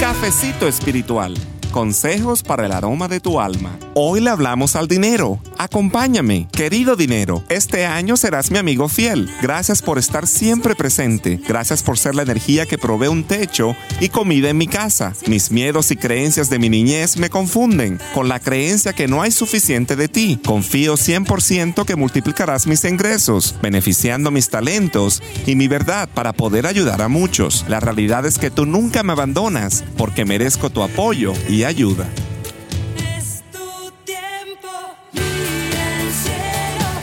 Cafecito espiritual Consejos para el aroma de tu alma. Hoy le hablamos al dinero. Acompáñame, querido dinero. Este año serás mi amigo fiel. Gracias por estar siempre presente. Gracias por ser la energía que provee un techo y comida en mi casa. Mis miedos y creencias de mi niñez me confunden con la creencia que no hay suficiente de ti. Confío 100% que multiplicarás mis ingresos, beneficiando mis talentos y mi verdad para poder ayudar a muchos. La realidad es que tú nunca me abandonas porque merezco tu apoyo y ayuda.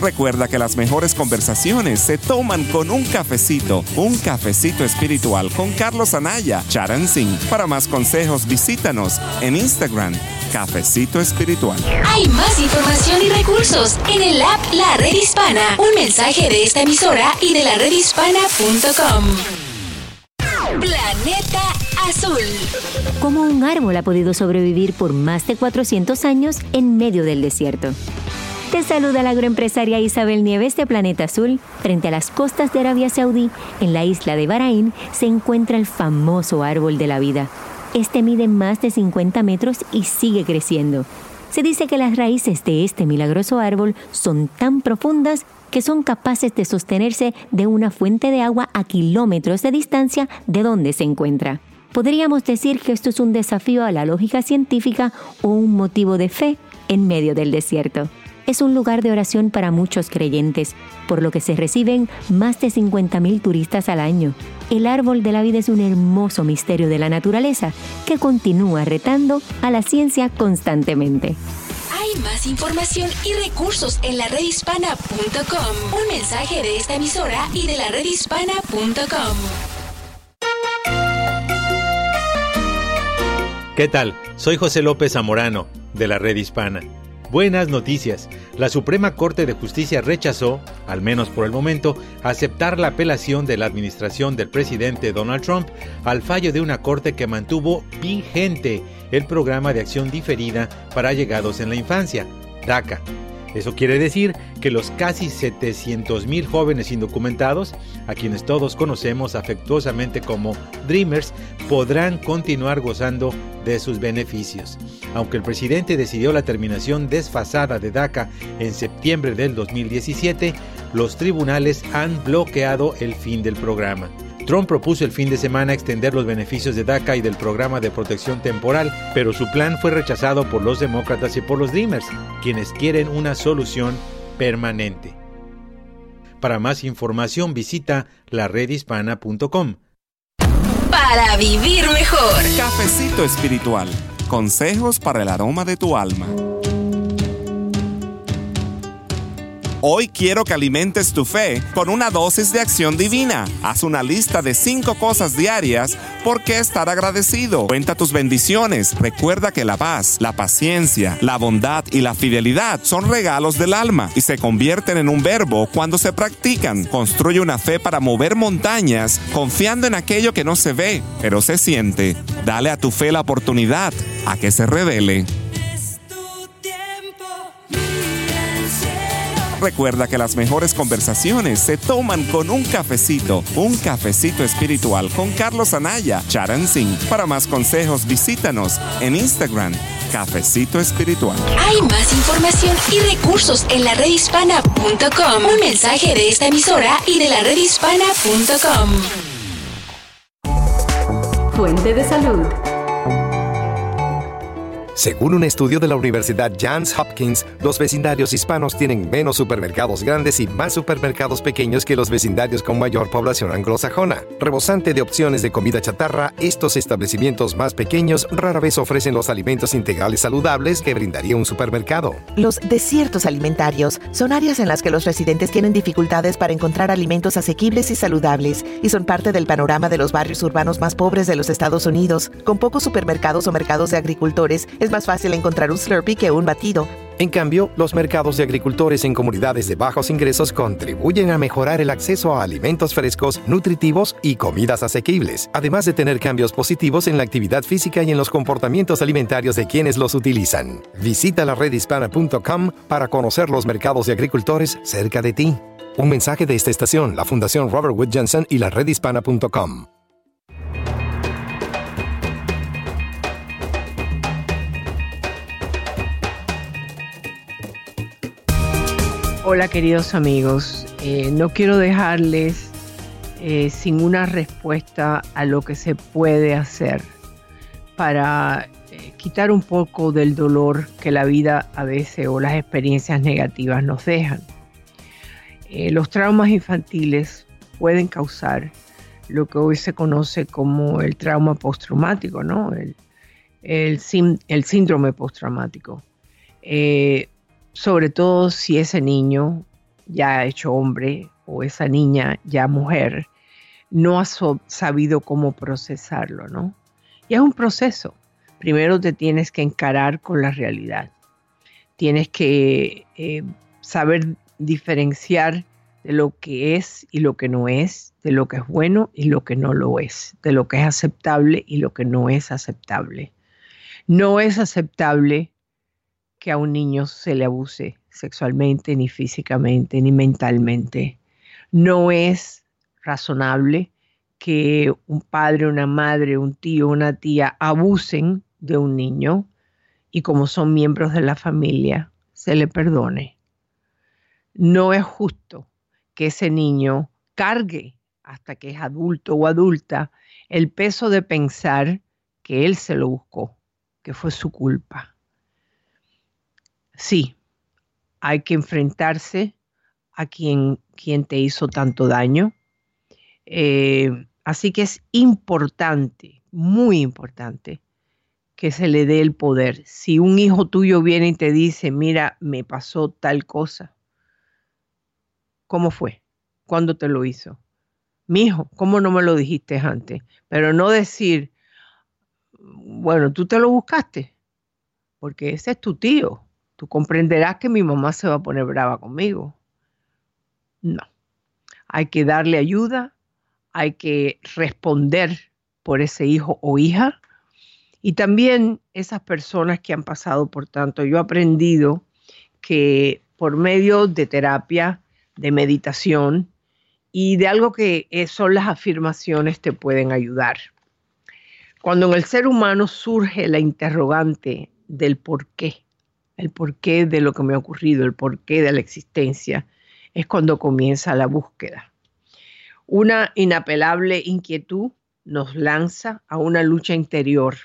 Recuerda que las mejores conversaciones se toman con un cafecito, un cafecito espiritual con Carlos Anaya, Charan Singh. Para más consejos, visítanos en Instagram, Cafecito Espiritual. Hay más información y recursos en el app La Red Hispana. Un mensaje de esta emisora y de la redhispana.com. Planeta Azul. Cómo un árbol ha podido sobrevivir por más de 400 años en medio del desierto. Te saluda la agroempresaria Isabel Nieves de Planeta Azul. Frente a las costas de Arabia Saudí, en la isla de Bahrain, se encuentra el famoso árbol de la vida. Este mide más de 50 metros y sigue creciendo. Se dice que las raíces de este milagroso árbol son tan profundas que son capaces de sostenerse de una fuente de agua a kilómetros de distancia de donde se encuentra. Podríamos decir que esto es un desafío a la lógica científica o un motivo de fe en medio del desierto. Es un lugar de oración para muchos creyentes, por lo que se reciben más de 50.000 turistas al año. El árbol de la vida es un hermoso misterio de la naturaleza que continúa retando a la ciencia constantemente. Hay más información y recursos en la redhispana.com. Un mensaje de esta emisora y de la redhispana.com. ¿Qué tal? Soy José López Zamorano, de la Red Hispana. Buenas noticias. La Suprema Corte de Justicia rechazó, al menos por el momento, aceptar la apelación de la administración del presidente Donald Trump al fallo de una corte que mantuvo vigente el programa de acción diferida para llegados en la infancia, DACA. Eso quiere decir que los casi 700.000 jóvenes indocumentados, a quienes todos conocemos afectuosamente como Dreamers, podrán continuar gozando de sus beneficios. Aunque el presidente decidió la terminación desfasada de DACA en septiembre del 2017, los tribunales han bloqueado el fin del programa. Trump propuso el fin de semana extender los beneficios de DACA y del programa de protección temporal, pero su plan fue rechazado por los demócratas y por los Dreamers, quienes quieren una solución permanente. Para más información visita laredhispana.com. Para vivir mejor. Cafecito espiritual. Consejos para el aroma de tu alma. Hoy quiero que alimentes tu fe con una dosis de acción divina. Haz una lista de cinco cosas diarias por qué estar agradecido. Cuenta tus bendiciones. Recuerda que la paz, la paciencia, la bondad y la fidelidad son regalos del alma y se convierten en un verbo cuando se practican. Construye una fe para mover montañas confiando en aquello que no se ve, pero se siente. Dale a tu fe la oportunidad a que se revele. Recuerda que las mejores conversaciones se toman con un cafecito, un cafecito espiritual con Carlos Anaya, Charan Singh. Para más consejos, visítanos en Instagram, Cafecito Espiritual. Hay más información y recursos en la redhispana.com. Un mensaje de esta emisora y de la redhispana.com. Fuente de salud. Según un estudio de la Universidad Johns Hopkins, los vecindarios hispanos tienen menos supermercados grandes y más supermercados pequeños que los vecindarios con mayor población anglosajona. Rebosante de opciones de comida chatarra, estos establecimientos más pequeños rara vez ofrecen los alimentos integrales saludables que brindaría un supermercado. Los desiertos alimentarios son áreas en las que los residentes tienen dificultades para encontrar alimentos asequibles y saludables y son parte del panorama de los barrios urbanos más pobres de los Estados Unidos. Con pocos supermercados o mercados de agricultores, es más fácil encontrar un Slurpee que un batido. En cambio, los mercados de agricultores en comunidades de bajos ingresos contribuyen a mejorar el acceso a alimentos frescos, nutritivos y comidas asequibles, además de tener cambios positivos en la actividad física y en los comportamientos alimentarios de quienes los utilizan. Visita la redhispana.com para conocer los mercados de agricultores cerca de ti. Un mensaje de esta estación, la Fundación Robert Wood Johnson y la redhispana.com. Hola queridos amigos, eh, no quiero dejarles eh, sin una respuesta a lo que se puede hacer para eh, quitar un poco del dolor que la vida a veces o las experiencias negativas nos dejan. los traumas infantiles pueden causar lo que hoy se conoce como el trauma postraumático, ¿no? el, síndrome postraumático sobre todo si ese niño ya hecho hombre o esa niña ya mujer no ha sabido cómo procesarlo, ¿no? Y es un proceso. Primero te tienes que encarar con la realidad. Tienes que eh, saber diferenciar de lo que es y lo que no es, de lo que es bueno y lo que no lo es, de lo que es aceptable y lo que no es aceptable. No es aceptable que a un niño se le abuse sexualmente, ni físicamente, ni mentalmente. No es razonable que un padre, una madre, un tío, una tía abusen de un niño y como son miembros de la familia, se le perdone. No es justo que ese niño cargue hasta que es adulto o adulta el peso de pensar que él se lo buscó, que fue su culpa sí, hay que enfrentarse a quien, quien te hizo tanto daño. Eh, así que es importante, muy importante, que se le dé el poder. Si un hijo tuyo viene y te dice, mira, me pasó tal cosa, ¿cómo fue? ¿Cuándo te lo hizo? Mi hijo, ¿cómo no me lo dijiste antes? Pero no decir, bueno, tú te lo buscaste, porque ese es tu tío tú comprenderás que mi mamá se va a poner brava conmigo. No, hay que darle ayuda, hay que responder por ese hijo o hija. Y también esas personas que han pasado por tanto, yo he aprendido que por medio de terapia, de meditación y de algo que son las afirmaciones te pueden ayudar. Cuando en el ser humano surge la interrogante del por qué, el porqué de lo que me ha ocurrido, el porqué de la existencia, es cuando comienza la búsqueda. Una inapelable inquietud nos lanza a una lucha interior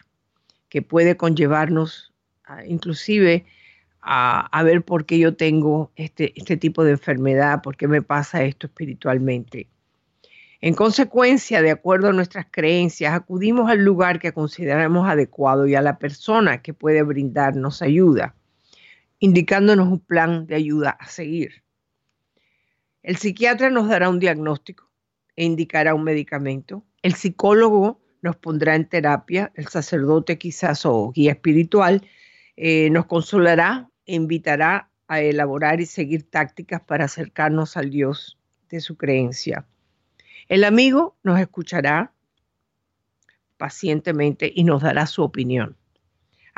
que puede conllevarnos inclusive a, ver por qué yo tengo este, este tipo de enfermedad, por qué me pasa esto espiritualmente. En consecuencia, de acuerdo a nuestras creencias, acudimos al lugar que consideramos adecuado y a la persona que puede brindarnos ayuda indicándonos un plan de ayuda a seguir. El psiquiatra nos dará un diagnóstico e indicará un medicamento. El psicólogo nos pondrá en terapia, el sacerdote quizás o guía espiritual eh, nos consolará e invitará a elaborar y seguir tácticas para acercarnos al Dios de su creencia. El amigo nos escuchará pacientemente y nos dará su opinión.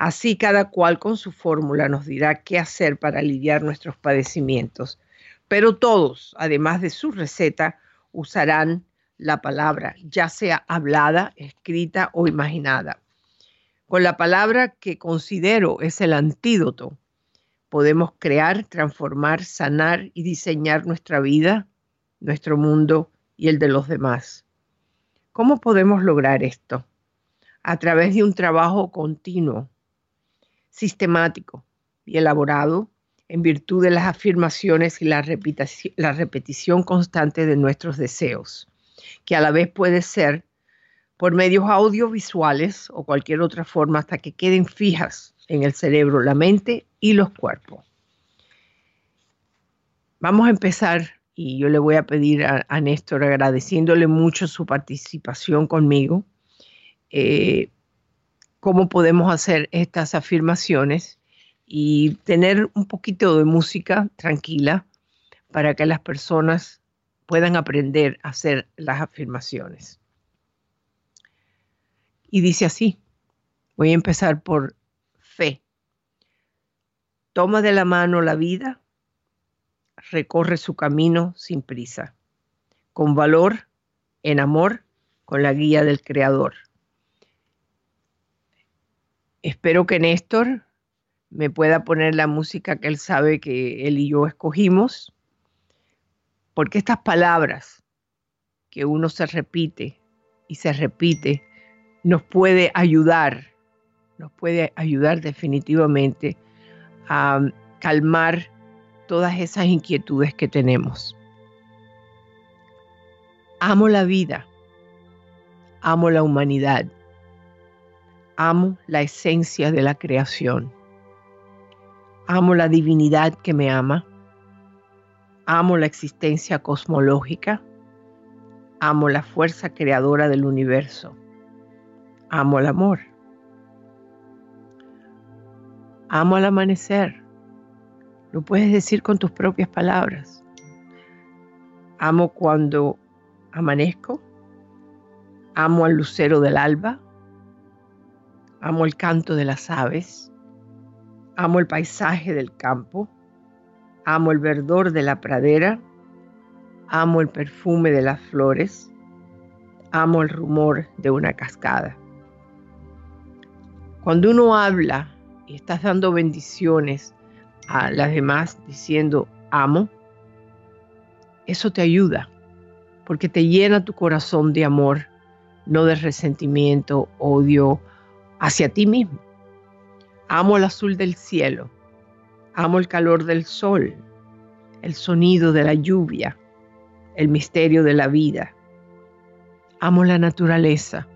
Así cada cual con su fórmula nos dirá qué hacer para aliviar nuestros padecimientos. Pero todos, además de su receta, usarán la palabra, ya sea hablada, escrita o imaginada. Con la palabra que considero es el antídoto, podemos crear, transformar, sanar y diseñar nuestra vida, nuestro mundo y el de los demás. ¿Cómo podemos lograr esto? A través de un trabajo continuo sistemático y elaborado en virtud de las afirmaciones y la repetición, constante de nuestros deseos, que a la vez puede ser por medios audiovisuales o cualquier otra forma hasta que queden fijas en el cerebro, la mente y los cuerpos. Vamos a empezar y yo le voy a pedir a, Néstor agradeciéndole mucho su participación conmigo. Eh, cómo podemos hacer estas afirmaciones y tener un poquito de música tranquila para que las personas puedan aprender a hacer las afirmaciones. Y dice así, voy a empezar por fe. Toma de la mano la vida, recorre su camino sin prisa, con valor, en amor, con la guía del Creador Espero que Néstor me pueda poner la música que él sabe que él y yo escogimos, porque estas palabras que uno se repite y se repite nos puede ayudar, nos puede ayudar definitivamente a calmar todas esas inquietudes que tenemos. Amo la vida, amo la humanidad, amo la esencia de la creación, amo la divinidad que me ama, amo la existencia cosmológica, amo la fuerza creadora del universo, amo el amor, amo el amanecer, lo puedes decir con tus propias palabras. Amo cuando amanezco. Amo al lucero del alba. Amo el canto de las aves. Amo el paisaje del campo. Amo el verdor de la pradera. Amo el perfume de las flores. Amo el rumor de una cascada. Cuando uno habla y estás dando bendiciones a las demás diciendo amo, eso te ayuda porque te llena tu corazón de amor, no de resentimiento, odio hacia ti mismo. Amo el azul del cielo, amo el calor del sol, el sonido de la lluvia, el misterio de la vida. Amo la naturaleza,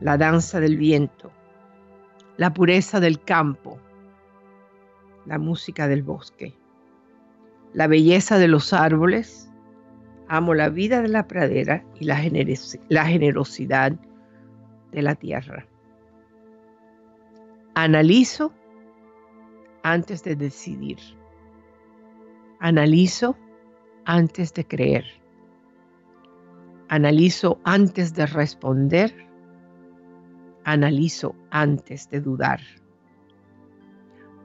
la danza del viento, la pureza del campo, la música del bosque, la belleza de los árboles, amo la vida de la pradera y la, generosidad de la tierra. Analizo antes de decidir. Analizo antes de creer. Analizo antes de responder. Analizo antes de dudar.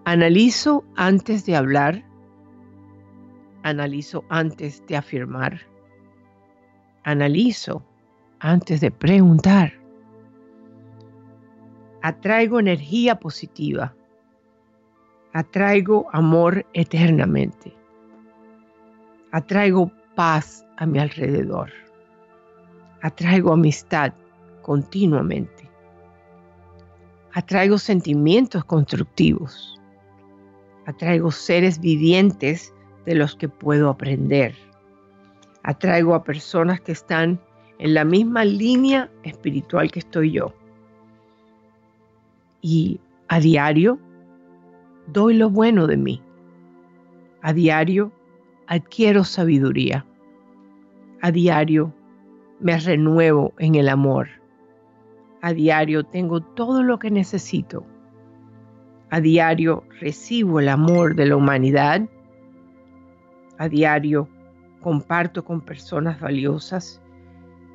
Analizo antes de hablar. Analizo antes de afirmar. Analizo antes de preguntar. Atraigo energía positiva. Atraigo amor eternamente. Atraigo paz a mi alrededor. Atraigo amistad continuamente. Atraigo sentimientos constructivos Atraigo seres vivientes de los que puedo aprender. Atraigo a personas que están en la misma línea espiritual que estoy yo. Y a diario doy lo bueno de mí. A diario adquiero sabiduría. A diario me renuevo en el amor. A diario tengo todo lo que necesito a diario recibo el amor de la humanidad. A diario comparto con personas valiosas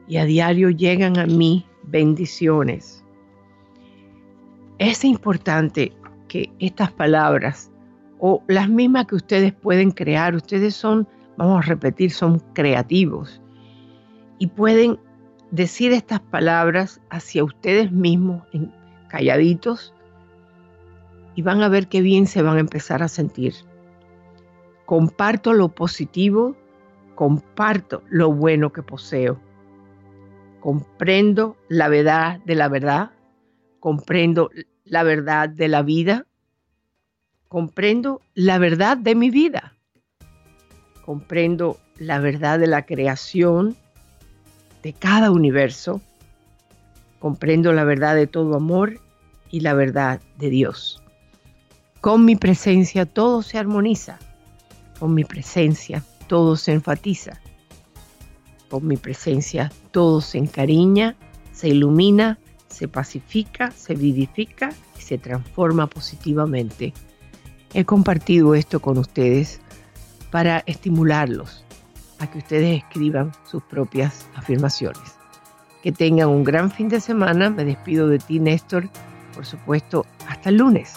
y a diario llegan a mí bendiciones. Es importante que estas palabras o las mismas que ustedes pueden crear, ustedes son, vamos a repetir, son creativos y pueden decir estas palabras hacia ustedes mismos, calladitos, y van a ver qué bien se van a empezar a sentir. Comparto lo positivo, comparto lo bueno que poseo. Comprendo la verdad de la verdad, comprendo la verdad de la vida, comprendo la verdad de mi vida, comprendo la verdad de la creación de cada universo, comprendo la verdad de todo amor y la verdad de Dios. Con mi presencia todo se armoniza. Con mi presencia todo se enfatiza. Con mi presencia todo se encariña, se ilumina, se pacifica, se vivifica y se transforma positivamente. He compartido esto con ustedes para estimularlos a que ustedes escriban sus propias afirmaciones. Que tengan un gran fin de semana. Me despido de ti, Néstor. Por supuesto, hasta el lunes.